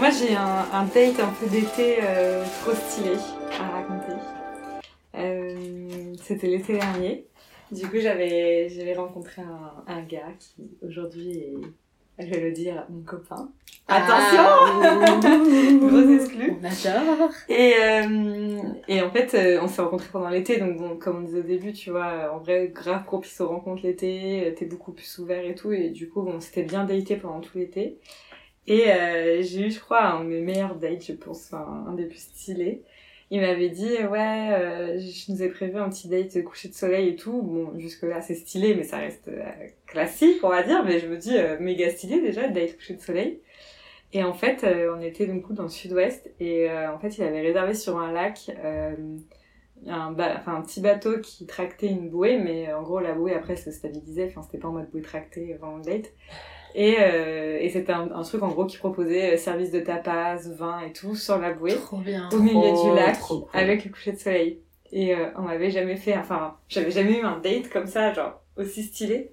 Moi j'ai un, un date un peu d'été euh, trop stylé à raconter. Euh, C'était l'été dernier. Du coup j'avais rencontré un, un gars qui aujourd'hui est, je vais le dire, mon copain. Attention Gros exclu On adore et, euh, et en fait, euh, on s'est rencontrés pendant l'été, donc bon, comme on disait au début, tu vois, en vrai, grave propice aux rencontres l'été, t'es beaucoup plus ouvert et tout, et du coup, bon, c'était bien daté pendant tout l'été. Et euh, j'ai eu, je crois, un de mes meilleurs dates, je pense, un des plus stylés. Il m'avait dit, ouais, euh, je nous ai prévu un petit date coucher de soleil et tout. Bon, jusque-là, c'est stylé, mais ça reste euh, classique, on va dire. Mais je me dis, méga stylé déjà, date coucher de soleil. Et en fait, on était donc dans le sud-ouest et en fait, il avait réservé sur un lac un, enfin, un petit bateau qui tractait une bouée, mais en gros, la bouée après se stabilisait, enfin, c'était pas en mode bouée tractée avant le date. Et, euh, et c'était un, un truc en gros qui proposait euh, service de tapas, vin et tout sur la bouée, Trop bien au milieu Trop, du lac, trop cool. avec le coucher de soleil. Et euh, on m'avait jamais fait, enfin, j'avais jamais eu un date comme ça, genre aussi stylé.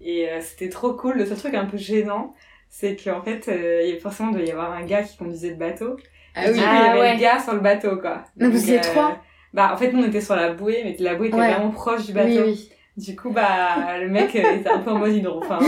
Et euh, c'était trop cool. Le seul truc un peu gênant, c'est qu'en fait, euh, il forcément doit y avoir un gars qui conduisait le bateau. Ah Et oui du coup, Ah il y avait ouais. le gars sur le bateau, quoi. Donc, vous étiez euh, trois Bah, en fait, nous, on était sur la bouée, mais la bouée était Ouais. vraiment proche du bateau. Oui, oui. Du coup, bah, le mec était un peu en mode hydro. Enfin,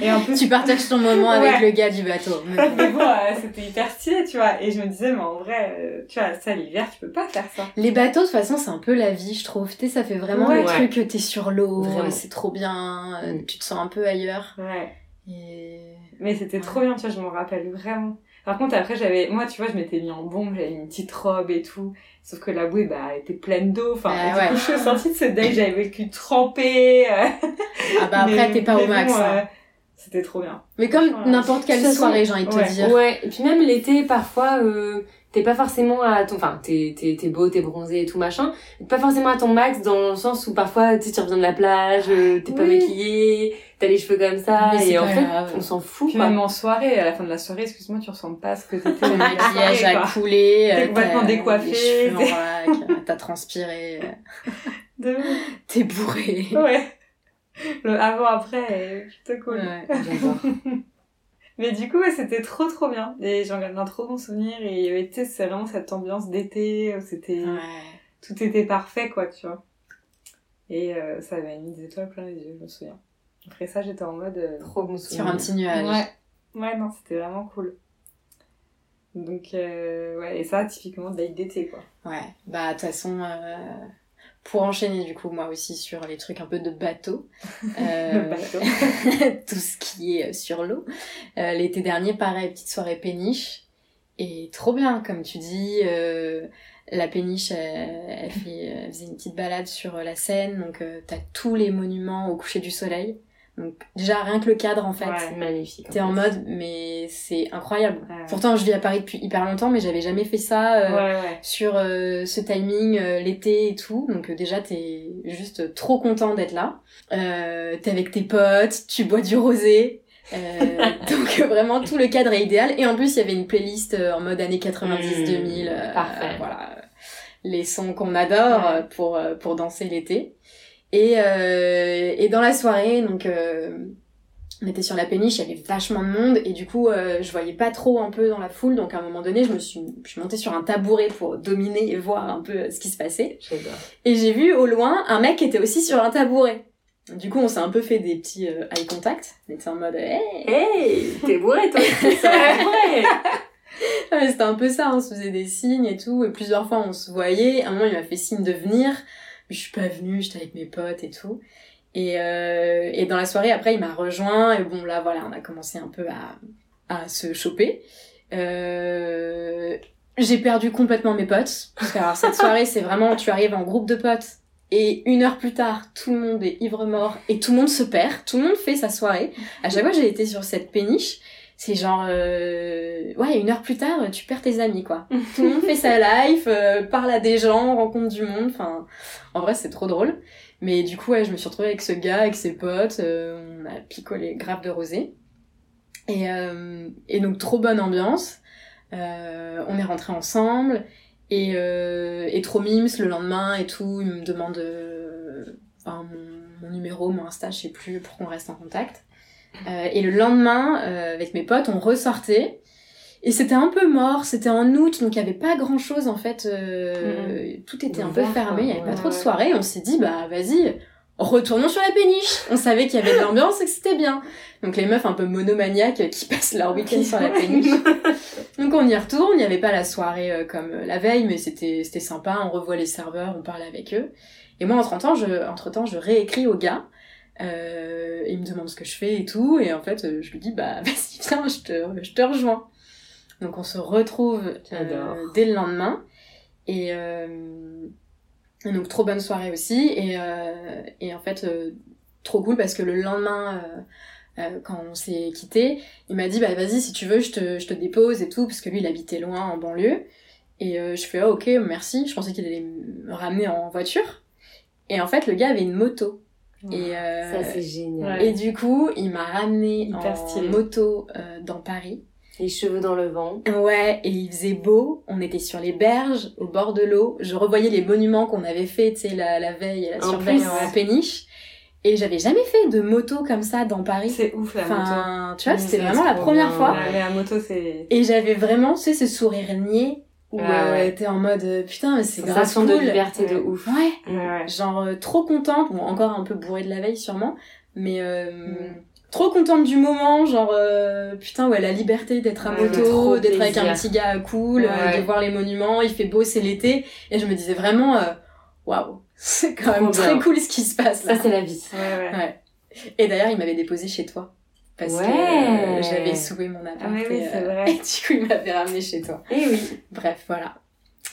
et en plus, Tu partages ton moment Ouais. avec le gars du bateau. mais bon, euh, c'était hyper stylé, tu vois. Et je me disais, mais en vrai, euh, tu vois, ça, l'hiver, tu peux pas faire ça. Les bateaux, de toute façon, c'est un peu la vie, je trouve. Tu sais, ça fait vraiment Ouais. le truc que t'es sur l'eau, c'est trop bien, euh, Mm. tu te sens un peu ailleurs. Ouais. Et... Mais c'était trop bien, tu vois, je m'en rappelle vraiment. Par contre, après, j'avais, moi, tu vois, je m'étais mis en bombe, j'avais une petite robe et tout. Sauf que la bouée, bah, elle était pleine d'eau. Enfin, Ah du ouais. coup, je suis sortie de ce date, j'avais vécu trempée. euh, Ah bah après, t'es pas au max. bon, hein. euh, C'était trop bien. Mais comme franchement, n'importe quelle soirée, j'ai envie de te dire. Ouais, et puis même l'été, parfois, euh, t'es pas forcément à ton... Enfin, t'es, t'es, t'es beau, t'es bronzé et tout machin. T'es pas forcément à ton max dans le sens où parfois, tu sais, tu reviens de la plage, euh, t'es pas Oui. T'as les cheveux comme ça, Mais et en fait, grave. on s'en fout, Puis quoi. même en soirée, à la fin de la soirée, excuse-moi, tu ressens pas ce que t'étais. Ton maquillage a coulé, T'es euh, complètement vrac, euh, t'as transpiré, De... t'es bourré. Ouais. Le avant-après est plutôt cool. Ouais. Mais du coup, ouais, c'était trop trop bien. Et j'en garde un trop bon souvenir. Et tu sais, c'est vraiment cette ambiance d'été où c'était, Ouais. tout était parfait, quoi, tu vois. Et euh, ça avait mis des étoiles plein les yeux, je me souviens. Après ça, j'étais en mode. euh, Trop bon Sur un petit nuage. Ouais. Ouais, non, c'était vraiment cool. Donc, euh, ouais, et ça, typiquement, date d'été, quoi. Ouais, bah de toute façon, euh, pour enchaîner du coup moi aussi sur les trucs un peu de bateau, euh, Le bateau. tout ce qui est sur l'eau. Euh, L'été dernier, pareil, petite soirée péniche. Et trop bien, comme tu dis, euh, la péniche, elle, elle fait, elle faisait une petite balade sur la Seine, donc euh, t'as tous les monuments au coucher du soleil. Donc déjà, rien que le cadre en fait, Ouais. C'est magnifique. t'es en fait. mode, mais c'est incroyable. Ouais. Pourtant, je vis à Paris depuis hyper longtemps, mais j'avais jamais fait ça. euh, ouais, sur euh, ce timing, euh, l'été et tout. Donc euh, déjà, t'es juste trop content d'être là. Euh, t'es avec tes potes, tu bois du rosé. Euh, donc vraiment, tout le cadre est idéal. Et en plus, il y avait une playlist en mode années 90-2000. Mmh, euh, parfait. voilà, les sons qu'on adore pour, pour danser l'été. Et, euh, et dans la soirée, donc... euh, on était sur la péniche, il y avait vachement de monde et du coup euh, je voyais pas trop un peu dans la foule donc à un moment donné je me suis, je suis montée sur un tabouret pour dominer et voir un peu euh, ce qui se passait. Et j'ai vu au loin un mec qui était aussi sur un tabouret. Du coup on s'est un peu fait des petits euh, eye contact, on était en mode hey! Hey, t'es bourré, toi! C'était un peu ça, on se faisait des signes et tout et plusieurs fois on se voyait, à un moment il m'a fait signe de venir, mais je suis pas venue, j'étais avec mes potes et tout. Et, euh, et dans la soirée, après, il m'a rejoint. Et bon, là, voilà, on a commencé un peu à, à se choper. Euh, j'ai perdu complètement mes potes. Parce que alors, cette soirée, c'est vraiment, tu arrives en groupe de potes. Et une heure plus tard, tout le monde est ivre mort et tout le monde se perd. Tout le monde fait sa soirée. À chaque fois j'ai été sur cette péniche, c'est genre euh, ouais une heure plus tard tu perds tes amis quoi. Tout le monde fait sa life euh, parle à des gens rencontre du monde enfin en vrai c'est trop drôle. Mais du coup ouais je me suis retrouvée avec ce gars avec ses potes euh, on a picolé grave de rosé et euh, et donc trop bonne ambiance. Euh, on est rentrés ensemble. Et euh, et trop mimes le lendemain et tout il me demande euh, enfin, mon, mon numéro mon insta je sais plus pour qu'on reste en contact euh, et le lendemain, euh, avec mes potes, on ressortait. Et c'était un peu mort, c'était en août, donc il y avait pas grand chose en fait. euh, Tout était un peu fermé, il y avait pas Ouais, trop de soirées. On s'est dit, bah vas-y, retournons sur la péniche. On savait qu'il y avait de l'ambiance et que c'était bien. Donc les meufs un peu monomaniaques qui passent leur week-end sur la péniche. Donc on y retourne, il n'y avait pas la soirée comme la veille, mais c'était sympa, on revoit les serveurs, on parle avec eux. Et moi, entre-temps, je, entre-temps, je réécris au gars. Euh, il me demande ce que je fais et tout, et en fait, euh, je lui dis, bah vas-y, viens, je te, je te rejoins. Donc on se retrouve euh, dès le lendemain. Et, euh, et donc trop bonne soirée aussi. Et, euh, et en fait, trop cool parce que le lendemain, quand on s'est quitté, il m'a dit bah vas-y si tu veux je te, je te dépose et tout parce que lui il habitait loin en banlieue. Et je fais ah, ok merci. Je pensais qu'il allait me ramener en voiture. Et en fait le gars avait une moto. Et, euh, Ça, c'est génial. et du coup il m'a ramené Hyper en stylé. moto euh, dans Paris. Les cheveux dans le vent. Ouais, et il faisait beau, on était sur les berges, au bord de l'eau, je revoyais les monuments qu'on avait fait, tu sais, la, la veille la En surveille en ouais. péniche. Et j'avais jamais fait de moto comme ça dans Paris. C'est ouf la moto. Enfin, tu vois, c'était vraiment la première bien, fois. Ouais, la moto, c'est. Et j'avais vraiment, tu sais, ce sourire niais, où ouais. t'es en mode, euh, putain, mais c'est grave cool. de liberté de ouf. Ouais, Ouais, ouais. genre euh, trop contente, bon, encore un peu bourrée de la veille sûrement, mais euh, Mm. trop contente du moment, genre euh, putain ouais la liberté d'être à moto, d'être avec un petit gars cool, euh, de voir les monuments, il fait beau, c'est l'été, et je me disais vraiment euh, waouh, c'est quand Trop même très cool ce qui se passe là. Ça, c'est la vie. Ouais, ouais. Ouais. Et d'ailleurs il m'avait déposé chez toi. Parce que Ouais. euh, j'avais soué mon appart. Ah, oui, et, c'est euh, vrai. et du coup, il m'avait ramené chez toi. Eh oui. Bref, voilà.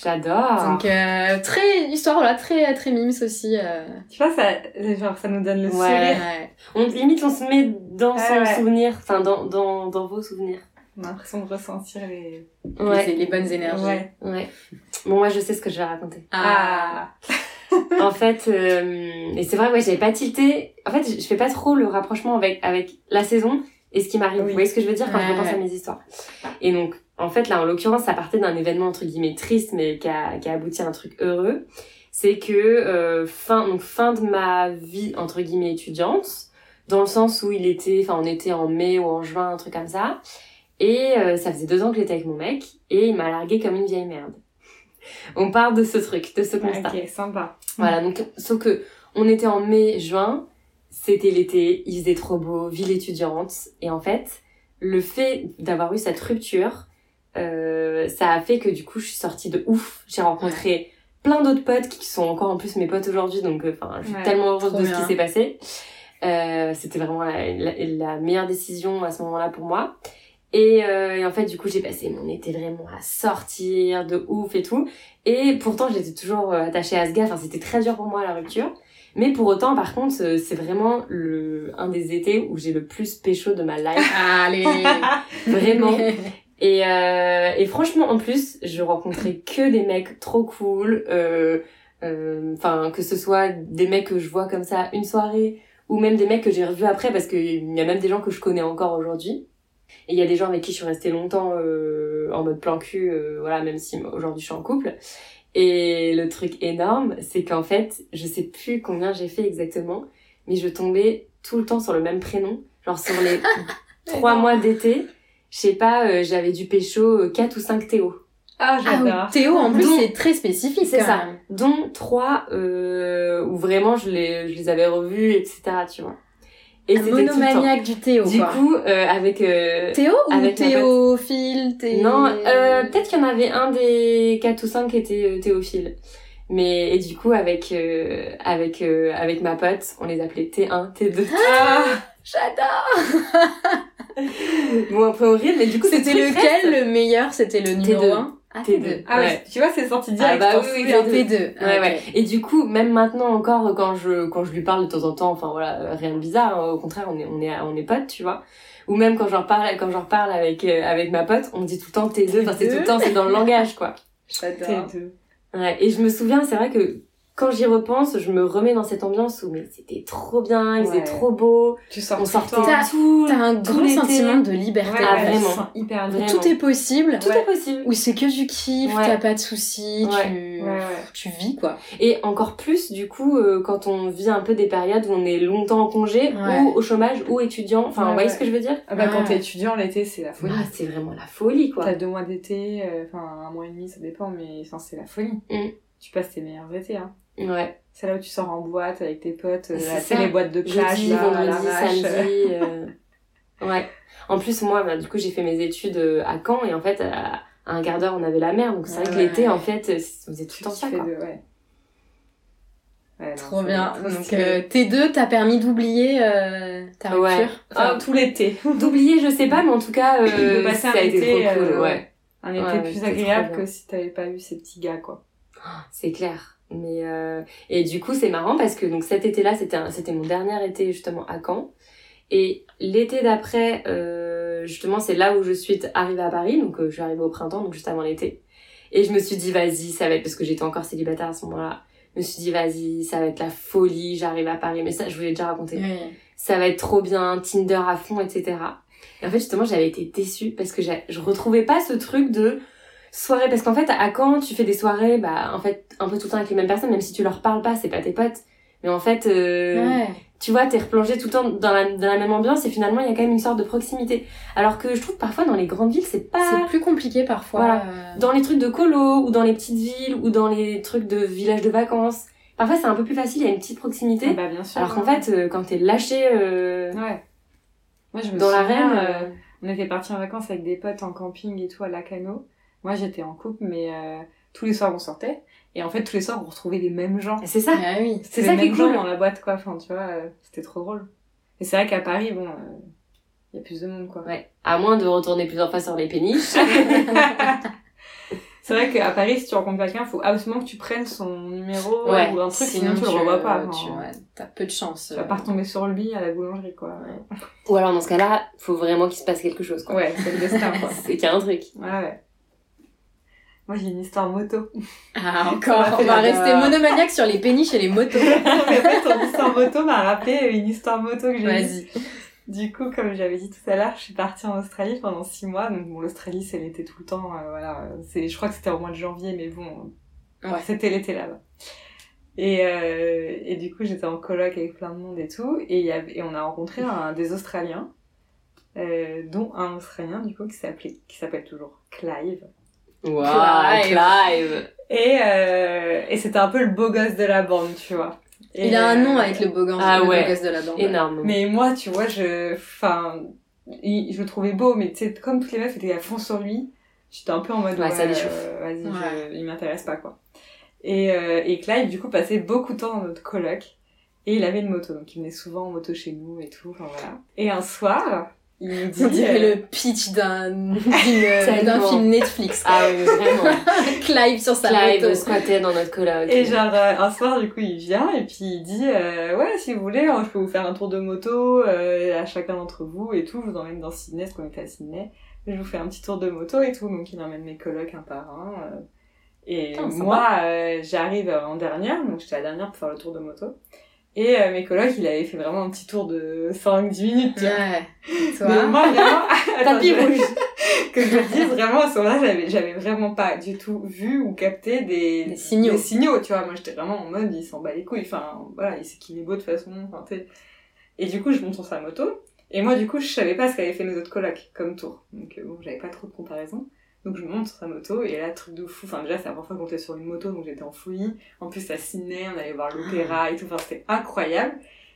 J'adore. Donc, euh, très, histoire, voilà, très, très mimes aussi. Euh, Tu vois, ça, genre, ça nous donne le Ouais. sourire. ouais. On, limite, on se met dans son souvenir. Enfin, dans, dans, dans vos souvenirs. On a l'impression de ressentir les. Les, les bonnes énergies. Ouais. Ouais. Bon, moi, je sais ce que je vais raconter. Ah. En fait, euh, et c'est vrai, ouais, j'avais pas tilté. En fait, je fais pas trop le rapprochement avec, avec la saison et ce qui m'arrive. Oui. Vous voyez ce que je veux dire quand je Ouais, repense à mes histoires? Et donc, en fait, là, en l'occurrence, ça partait d'un événement, entre guillemets, triste, mais qui a, qui a abouti à un truc heureux. C'est que, euh, fin, donc, fin de ma vie, entre guillemets, étudiante, dans le sens où il était, enfin, on était en mai ou en juin, un truc comme ça. Et euh, ça faisait deux ans que j'étais avec mon mec, et il m'a largué comme une vieille merde. On part de ce truc, de ce constat. Ok, sympa. Voilà, donc, sauf que on était en mai, juin, c'était l'été, il faisait trop beau, ville étudiante, et en fait, le fait d'avoir eu cette rupture, euh, ça a fait que du coup, je suis sortie de ouf. J'ai rencontré plein d'autres potes qui sont encore en plus mes potes aujourd'hui, donc euh, enfin, je suis Ouais, tellement heureuse de ce qui s'est passé. Euh, c'était vraiment la, la, la meilleure décision à ce moment-là pour moi. Et, euh, et en fait, du coup, j'ai passé mon été vraiment à sortir de ouf et tout. Et pourtant, j'étais toujours euh, attachée à ce gars. Enfin, c'était très dur pour moi la rupture. Mais pour autant, par contre, euh, c'est vraiment le un des étés où j'ai le plus pécho de ma life. Allez. Vraiment. Et, euh, et franchement, en plus, je rencontrais que des mecs trop cool. euh, euh, Enfin, que ce soit des mecs que je vois comme ça une soirée, ou même des mecs que j'ai revus après, parce qu'il y a même des gens que je connais encore aujourd'hui. Et il y a des gens avec qui je suis restée longtemps euh, en mode plan cul, euh, voilà, même si aujourd'hui je suis en couple. Et le truc énorme, c'est qu'en fait, je sais plus combien j'ai fait exactement, mais je tombais tout le temps sur le même prénom. Genre sur les trois mois d'été, je sais pas, euh, j'avais du pécho 4 ou 5 Théo. Ah, Ah oui, j'adore. Théo, en plus, c'est très spécifique. c'est ça. Dont trois euh, où vraiment je les, je les avais revus, etc. Tu vois. Et Un monomaniaque du Théo, Du quoi. coup, euh, avec... euh, Théo ou avec Théophile Thé... Non, euh, peut-être qu'il y en avait un des 4 ou 5 qui était euh, Théophile. Mais et du coup avec euh, avec euh, avec ma pote, on les appelait T1, T2. Ah, J'adore bon après horrible, mais du coup C'était lequel reste. le meilleur? C'était le numéro T2. 1 Ah, T2. T2. Ah ouais, tu vois, c'est sorti Ah direct. bah t'en oui, oui, souviens. T2. T2. Ouais, Ah, ouais. Et du coup, même maintenant encore, quand je, quand je lui parle de temps en temps, enfin voilà, euh, rien de bizarre, hein, au contraire, on est, on est, on est potes, tu vois. Ou même quand j'en reparle, quand j'en reparle avec, euh, avec ma pote, on dit tout le temps T2, enfin c'est tout le temps, c'est dans le langage, quoi. J'adore. T2. Ouais. Et je me souviens, c'est vrai que quand j'y repense, je me remets dans cette ambiance où, mais c'était trop bien, il faisait Ouais. trop beau, Tu sors on sortait tout, T'as un tout grand sentiment de liberté. Ouais, Ah, vraiment. tu te sens hyper. Vraiment. Tout est possible. Tout Ouais. est possible. Où c'est que du kiff, Ouais. t'as pas de soucis, Ouais. tu... Ouais, ouais. tu vis quoi. Et encore plus, du coup, euh, quand on vit un peu des périodes où on est longtemps en congé, Ouais. ou au chômage, ou étudiant, enfin, Ouais, vous voyez ouais. ce que je veux dire? Ah bah, quand t'es étudiant, l'été, c'est la folie. Ah, c'est vraiment la folie, quoi. T'as deux mois d'été, euh, enfin un mois et demi, ça dépend, mais enfin, c'est la folie. Mm. Tu passes tes meilleurs étés. Hein. Ouais. C'est là où tu sors en boîte avec tes potes, euh, C'est les boîtes de plage, Jeudi, là, vendredi, samedi. euh, Ouais. En plus, moi, bah, du coup, j'ai fait mes études euh, à Caen, et en fait, à à un quart d'heure, on avait la mer, donc c'est vrai que Ouais. l'été, en fait, on faisait tout le temps ça, kiffais quoi. de- ouais. Ouais, non, Trop bien. trop Donc euh, T2 t'as permis d'oublier euh, ta Ouais. rupture? Ah, tout l'été. D'oublier, je sais pas, mais en tout cas, euh, De passer ça un a été cool, euh, ouais. Un été Ouais, plus agréable que si t'avais pas eu ces petits gars, quoi. C'est clair. Mais euh, et du coup c'est marrant parce que donc cet été-là c'était un- c'était mon dernier été justement à Caen. Et l'été d'après euh, justement c'est là où je suis arrivée à Paris. Donc euh, je suis arrivée au printemps donc juste avant l'été. Et je me suis dit vas-y ça va être parce que j'étais encore célibataire à ce moment-là. Je me suis dit vas-y ça va être la folie j'arrive à Paris. Mais ça je vous l'ai déjà raconté. Oui. ça va être trop bien, Tinder à fond, etc. Et en fait, justement, j'avais été déçue parce que j'ai- je retrouvais pas ce truc de soirée. Parce qu'en fait, à Caen, tu fais des soirées, bah, en fait, un peu tout le temps avec les mêmes personnes, même si tu leur parles pas, c'est pas tes potes. Mais en fait, euh, Ouais. tu vois, t'es replongé tout le temps dans la, dans la même ambiance et finalement, il y a quand même une sorte de proximité. Alors que je trouve parfois dans les grandes villes, c'est pas... C'est plus compliqué parfois. Voilà. euh, Dans les trucs de colo ou dans les petites villes ou dans les trucs de villages de vacances, parfois c'est un peu plus facile, il y a une petite proximité. Ah bah, bien sûr. Alors qu'en fait, euh, quand t'es lâché euh, Ouais. Moi, je me dans l'arène, on était partis en vacances avec des potes en camping et tout à Lacano. Moi, j'étais en couple, mais euh, tous les soirs, on sortait. Et en fait, tous les soirs, on retrouvait les mêmes gens. c'est ça. Ah oui. C'était ça les qui est cool. dans la boîte, quoi. Enfin, tu vois, euh, c'était trop drôle. Et c'est vrai qu'à Paris, bon, il y a plus de monde, quoi. Ouais. À moins de retourner plusieurs fois sur les péniches. c'est vrai qu'à Paris, si tu rencontres quelqu'un, faut absolument que tu prennes son numéro Ouais, ou un truc, sinon, tu le revois pas. tu- ouais, T'as peu de chance. Tu vas pas retomber sur lui à la boulangerie, quoi. Ou alors dans ce cas-là, faut vraiment qu'il se passe quelque chose, quoi. Ouais, c'est le destin, quoi. C'est qu'il y a un truc. Ouais, ouais. Moi, j'ai une histoire moto. Ah, encore. On va rester monomaniaque sur les péniches et les motos. Non, mais en fait, ton histoire moto m'a rappelé une histoire moto que j'ai. Vas-y. Du coup, comme j'avais dit tout à l'heure, je suis partie en Australie pendant six mois. Donc, bon, l'Australie, c'est l'été tout le temps. euh, voilà. C'est, je crois que c'était au mois de janvier, mais bon, Ouais. c'était l'été là-bas. Et, euh, et du coup, j'étais en coloc avec plein de monde et tout. Et, il y avait, et on a rencontré un, des Australiens, euh, dont un Australien, du coup, qui s'appelait, qui s'appelle toujours Clive. Wow, Clive. Clive. Et, euh, et c'était un peu le beau gosse de la bande, tu vois. Et, Il a un nom euh, avec le beau gosse, Ah le beau ouais. gosse de la bande. Énorme. Mais moi, tu vois, je, enfin, je le trouvais beau, mais tu sais, comme toutes les meufs étaient à fond sur lui, j'étais un peu en mode, Ouais, ça déchauffe. euh, vas-y, Ouais. il m'intéresse pas, quoi. Et, euh, et Clive, du coup, passait beaucoup de temps dans notre coloc. Et il avait une moto, donc il venait souvent en moto chez nous et tout, enfin voilà. Et un soir, il nous dit... On dirait euh, le pitch d'un d'une- d'un film Netflix. Ah oui, vraiment. Clive sur sa Clive moto. squattait dans notre coloc. Et genre, euh, un soir, du coup, il vient et puis il dit euh, Ouais, si vous voulez, hein, je peux vous faire un tour de moto euh, à chacun d'entre vous et tout. Je vous emmène dans Sydney, parce qu'on était à Sydney. Je vous fais un petit tour de moto et tout. Donc, il emmène mes colocs un par un. euh. et Putain, moi, euh, j'arrive en dernière, donc j'étais la dernière pour faire le tour de moto. Et euh, mes colocs, il avait fait vraiment un petit tour de 5-10 minutes. Ouais. Mais Toi. moi, vraiment, Tapis rouge. que je le dise vraiment à ce moment-là, j'avais, j'avais vraiment pas du tout vu ou capté des, Des signaux. des signaux, tu vois. Moi, j'étais vraiment en mode, il s'en bat les couilles. Enfin, voilà, il sait qu'il est beau de toute façon. Enfin. Et du coup, je monte sur sa moto. Et moi, du coup, je savais pas ce qu'avaient fait mes autres colocs comme tour. Donc, euh, bon, j'avais pas trop de comparaison. Donc, je monte sur sa moto. Et là, truc de fou. Enfin, déjà, c'est la première fois qu'on était sur une moto. Donc, j'étais en folie. En plus, à Sydney, on allait voir l'opéra et tout. Enfin, c'était incroyable.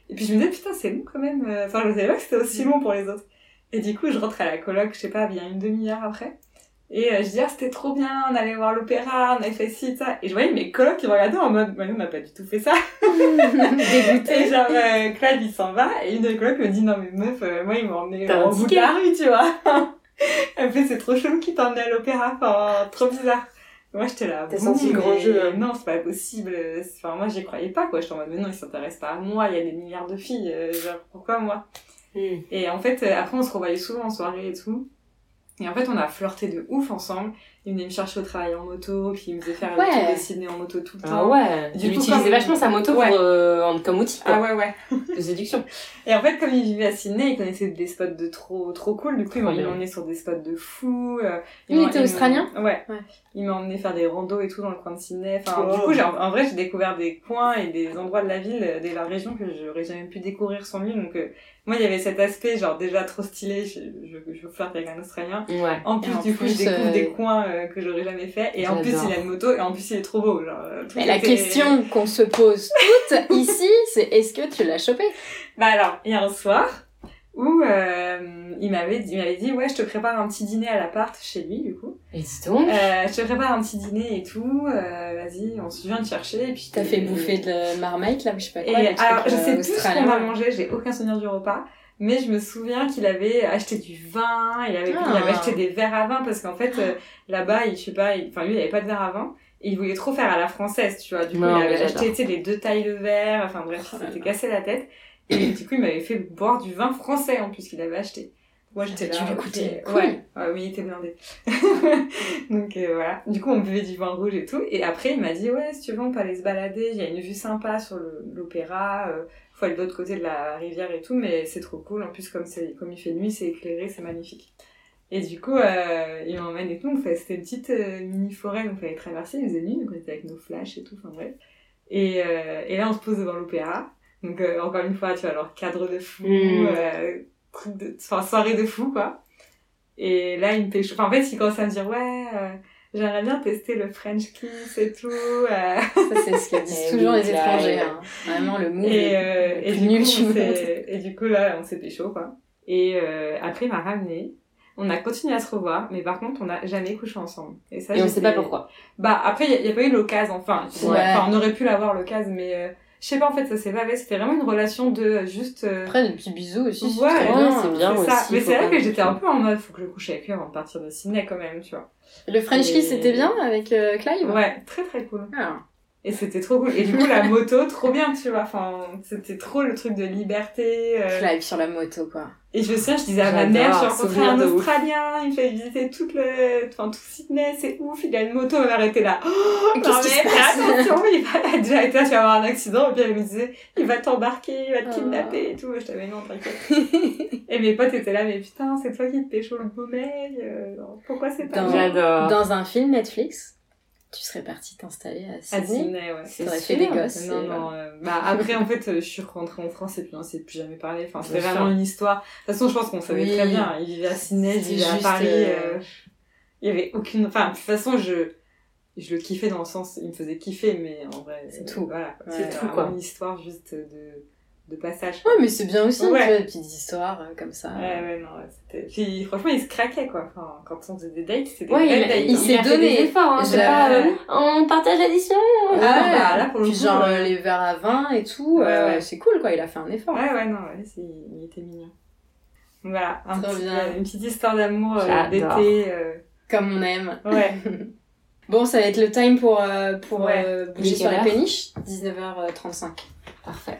Et puis, je me disais, putain, c'est long quand même. euh, Enfin, je savais pas que c'était aussi long pour les autres. Et du coup, je rentre à la coloc, je sais pas, bien une demi-heure après. Et euh, je dis, ah, c'était trop bien, on allait voir l'opéra, on avait fait ci, ça. Et je voyais mes colocs qui me regardaient en mode, bah, nous, on n'a pas du tout fait ça. Dégoûté. Et genre, euh, Clive, il s'en va, et une des colocs me dit, non, mais meuf, euh, moi, ils m'ont emmené au bout de la rue, tu vois. Elle fait, c'est trop chelou qui t'emmène à l'opéra, enfin, trop bizarre. Moi, j'étais là. T'as senti le grand jeu. Non, c'est pas possible. Enfin, moi, j'y croyais pas, quoi. J'étais en mode, mais non, il s'intéresse pas à moi. Il y a des milliards de filles. euh, genre, pourquoi moi? Hmm. Et en fait, euh, après, on se revoyait souvent en soirée et tout. Et en fait, on a flirté de ouf ensemble. Il venait me chercher au travail en moto, puis il me faisait faire le Ouais. tour de Sydney en moto tout le Ah temps. ouais. Du il coup, utilisait comme- vachement sa moto Ouais. pour, euh, comme outil, quoi. Ah ouais, ouais. De séduction. Et en fait, comme il vivait à Sydney, il connaissait des spots de trop, trop cool. Du coup, il emmené sur des spots de fou. euh, Il était australien Ouais. Ouais. Il m'a emmené faire des randos et tout dans le coin de Sydney. Enfin, Oh. du coup, en vrai, j'ai découvert des coins et des endroits de la ville, euh, de la région que j'aurais jamais pu découvrir sans lui. Donc, euh, moi, il y avait cet aspect, genre, déjà trop stylé. Je, je, je flirte avec un Australien. Ouais. En plus, en du coup, je découvre euh, des coins euh, que j'aurais jamais fait. Et en plus, il a une moto. Et en plus, il est trop beau. Genre, euh, Mais la question qu'on se pose toutes ici, c'est est-ce que tu l'as chopé? Bah alors, il y a un soir où euh, il m'avait dit, il m'avait dit, ouais, je te prépare un petit dîner à l'appart chez lui, du coup. Et dis donc. Euh, je te prépare un petit dîner et tout. euh, Vas-y, on se vient te chercher. Et puis T'as fait bouffer de marmite là, ou je sais pas Et quoi. truc, alors, je euh, sais plus ce qu'on a mangé. J'ai aucun souvenir du repas. Mais je me souviens qu'il avait acheté du vin, il avait, il Ah. avait acheté des verres à vin parce qu'en fait, euh, là-bas, il, je sais pas, enfin lui, il avait pas de verre à vin. Et il voulait trop faire à la française, tu vois. Du coup, Non, il mais avait acheté, tu sais, les deux tailles de verre. Enfin bref, Oh il s'était cassé la tête. Et du coup, il m'avait fait boire du vin français, en plus, qu'il avait acheté. Moi, j'étais Tu là. coûtais, cool. Ouais, ouais, oui, il était blindé. Donc, euh, voilà. Du coup, on buvait du vin rouge et tout. Et après, il m'a dit, ouais, si tu veux, on peut aller se balader. Il y a une vue sympa sur l'opéra. Euh, faut aller de l'autre côté de la rivière et tout, mais c'est trop cool. En plus, comme, comme il fait nuit, c'est éclairé, c'est magnifique. Et du coup, euh, il m'emmène et tout. Donc, c'était une petite euh, mini-forêt, donc il fallait traverser. Il faisait nuit, donc on était avec nos flashs et tout. Enfin, bref. Et, et là, on se pose devant l'opéra. Donc, euh, encore une fois, tu vois, alors cadre de fou, Mm. euh, truc de, enfin, soirée de fou, quoi. Et là, il me fait chaud. Enfin, en fait, il commence à me dire, ouais, euh, j'aimerais bien tester le French kiss et tout. euh. Ça, c'est ce que disent toujours les étrangers. hein. Vraiment, le move. Et, euh, le et, du nul coup, et du coup, là, on s'est pécho, quoi. Et euh, après, il m'a ramené. On a continué à se revoir, mais par contre, on n'a jamais couché ensemble. Et ça, Et on sait pas pourquoi. Bah, après, il n'y a, pas eu l'occasion, enfin. Ouais. enfin, on aurait pu l'avoir l'occasion, mais euh, je sais pas, en fait, ça s'est pas fait. C'était vraiment une relation de euh, juste. euh, Après, des petits bisous aussi. Ouais, c'est bien. ça. aussi, Mais c'est vrai que j'étais un peu en mode, faut que je couche avec lui avant de partir de Sydney quand même, tu vois. Le French kiss, Et- c'était bien avec euh, Clive? Ouais, très très cool. Ah. Et c'était trop cool. Et du coup, la moto, trop bien, tu vois. Enfin, c'était trop le truc de liberté. euh, Clive sur la moto, quoi. Et je me souviens, je disais à ma mère, j'ai rencontré un. Australien, il me fait visiter toute le, enfin, tout Sydney, c'est ouf, il a une moto, ma mère était là. Oh, Qu'est-ce non, qui mais se passe attention, il va, déjà été là, tu vas avoir un accident, et puis elle me disait, il va t'embarquer, il va te kidnapper et tout. Je t'avais non, t'inquiète. et mes potes étaient là, mais putain, c'est toi qui te pécho le beau mec, euh, pourquoi c'est pas Dans-. Dans un film Netflix, tu serais partie t'installer à À Sydney. Sydney, ouais. T'aurais sûr. fait des gosses. Non, non, euh, bah après, en fait, euh, je suis rentrée en France et puis on s'est plus jamais parlé. Enfin, c'était vraiment sûr. une histoire. De toute façon, je pense qu'on savait Oui. très bien. Il vivait à Sydney, il vivait à Paris. euh, euh, Il y avait aucune. Enfin, de toute façon, je. Je le kiffais dans le sens. Il me faisait kiffer, mais en vrai. C'est euh, tout. Voilà. Ouais. C'est tout, quoi. une histoire juste de, de passage. Ouais, mais c'est bien aussi, Ouais. tu vois, des petites histoires euh, comme ça. Ouais, ouais, non, ouais, c'était. Puis, franchement, il se craquait, quoi. Enfin, quand on faisait des dates, c'était des Ouais, dates. il s'est a fait donné. des efforts, hein. Pas, euh, on partage l'addition. Ah, bah, là, pour le Puis coup, genre euh, les verres à vin et tout, Ouais, euh, ouais. c'est cool quoi, il a fait un effort. Ouais, ouais, non, ouais, il était mignon. Voilà, un petit- bien. une petite histoire d'amour euh, d'été. euh, Comme on aime. Ouais. Bon, ça va être le time pour, euh, pour Ouais. euh, bouger sur la péniche. 19h35. Parfait.